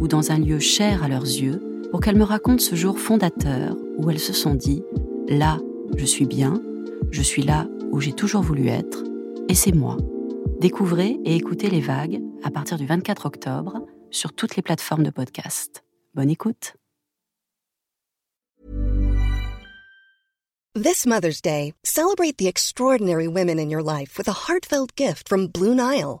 ou dans un lieu cher à leurs yeux pour qu'elles me racontent ce jour fondateur où elles se sont dit ⁇ Là, je suis bien, je suis là où j'ai toujours voulu être, et c'est moi. Découvrez et écoutez les vagues à partir du 24 octobre sur toutes les plateformes de podcast. Bonne écoute. This Mother's Day, celebrate the extraordinary women in your life with a heartfelt gift from Blue Nile.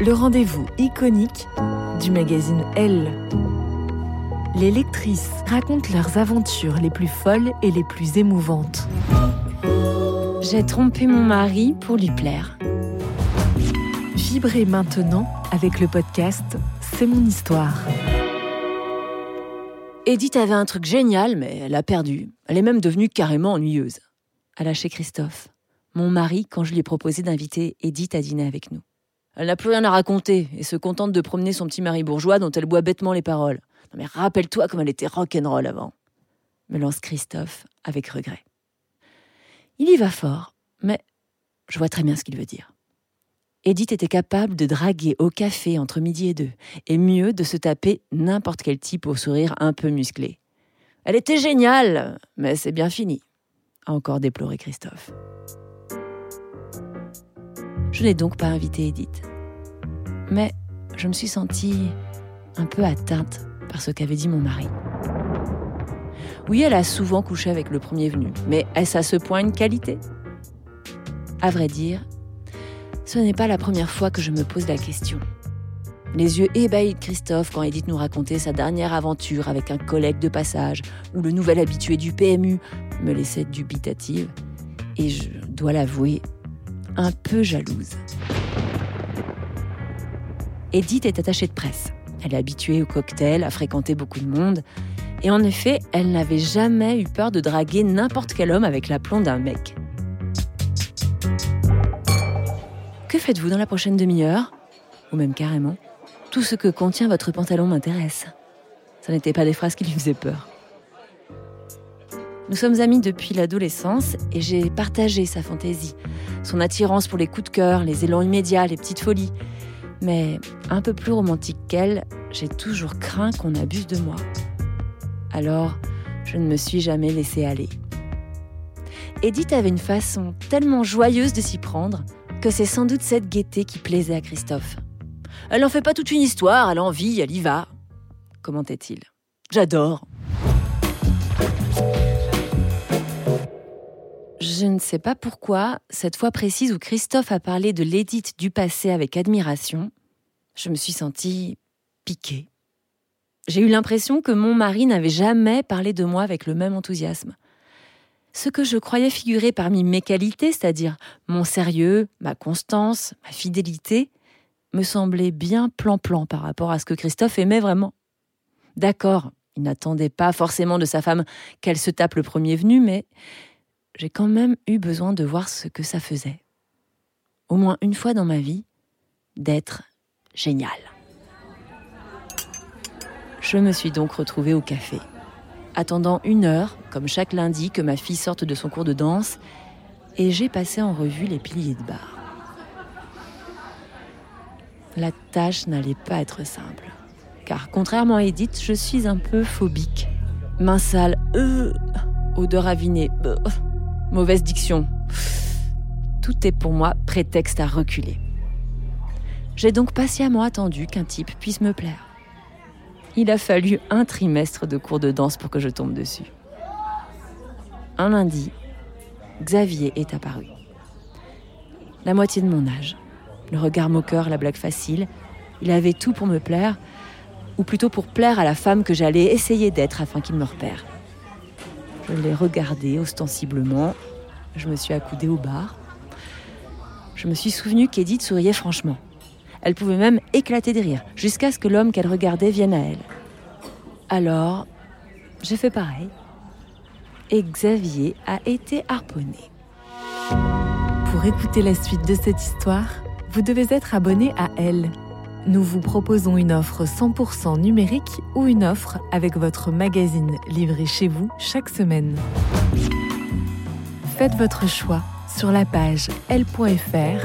le rendez-vous iconique du magazine Elle. Les lectrices racontent leurs aventures les plus folles et les plus émouvantes. J'ai trompé mon mari pour lui plaire. Vibrez maintenant avec le podcast C'est mon histoire. Edith avait un truc génial, mais elle a perdu. Elle est même devenue carrément ennuyeuse. A lâché Christophe, mon mari, quand je lui ai proposé d'inviter Edith à dîner avec nous. Elle n'a plus rien à raconter et se contente de promener son petit mari bourgeois dont elle boit bêtement les paroles. Non mais rappelle-toi comme elle était rock'n'roll avant. Me lance Christophe avec regret. Il y va fort, mais je vois très bien ce qu'il veut dire. Edith était capable de draguer au café entre midi et deux, et mieux de se taper n'importe quel type au sourire un peu musclé. Elle était géniale, mais c'est bien fini, a encore déploré Christophe. Je n'ai donc pas invité Edith. Mais je me suis sentie un peu atteinte par ce qu'avait dit mon mari. Oui, elle a souvent couché avec le premier venu, mais est-ce à ce point une qualité? À vrai dire, ce n'est pas la première fois que je me pose la question. Les yeux ébahis de Christophe quand Edith nous racontait sa dernière aventure avec un collègue de passage ou le nouvel habitué du PMU me laissaient dubitative et je dois l'avouer, un peu jalouse. Edith est attachée de presse. Elle est habituée au cocktail, à fréquenter beaucoup de monde. Et en effet, elle n'avait jamais eu peur de draguer n'importe quel homme avec l'aplomb d'un mec. Que faites-vous dans la prochaine demi-heure? Ou même carrément Tout ce que contient votre pantalon m'intéresse. Ça n'était pas des phrases qui lui faisaient peur. Nous sommes amis depuis l'adolescence et j'ai partagé sa fantaisie, son attirance pour les coups de cœur, les élans immédiats, les petites folies. Mais un peu plus romantique qu'elle, j'ai toujours craint qu'on abuse de moi. Alors, je ne me suis jamais laissée aller. Edith avait une façon tellement joyeuse de s'y prendre que c'est sans doute cette gaieté qui plaisait à Christophe. Elle n'en fait pas toute une histoire, elle en vit, elle y va, commentait-il. J'adore. Je ne sais pas pourquoi, cette fois précise où Christophe a parlé de l'édite du passé avec admiration, je me suis sentie piquée. J'ai eu l'impression que mon mari n'avait jamais parlé de moi avec le même enthousiasme. Ce que je croyais figurer parmi mes qualités, c'est-à-dire mon sérieux, ma constance, ma fidélité, me semblait bien plan-plan par rapport à ce que Christophe aimait vraiment. D'accord, il n'attendait pas forcément de sa femme qu'elle se tape le premier venu, mais j'ai quand même eu besoin de voir ce que ça faisait. Au moins une fois dans ma vie, d'être génial. Je me suis donc retrouvée au café, attendant une heure, comme chaque lundi, que ma fille sorte de son cours de danse, et j'ai passé en revue les piliers de bar. La tâche n'allait pas être simple, car contrairement à Edith, je suis un peu phobique. Main sale, euh, odeur avinée, euh, mauvaise diction. Tout est pour moi prétexte à reculer. J'ai donc patiemment attendu qu'un type puisse me plaire. Il a fallu un trimestre de cours de danse pour que je tombe dessus. Un lundi, Xavier est apparu. La moitié de mon âge. Le regard moqueur, la blague facile. Il avait tout pour me plaire, ou plutôt pour plaire à la femme que j'allais essayer d'être afin qu'il me repère. Je l'ai regardé ostensiblement. Je me suis accoudée au bar. Je me suis souvenu qu'Edith souriait franchement. Elle pouvait même éclater de rire, jusqu'à ce que l'homme qu'elle regardait vienne à elle. Alors, j'ai fait pareil. Et Xavier a été harponné. Pour écouter la suite de cette histoire, vous devez être abonné à Elle. Nous vous proposons une offre 100% numérique ou une offre avec votre magazine livré chez vous chaque semaine. Faites votre choix sur la page l.fr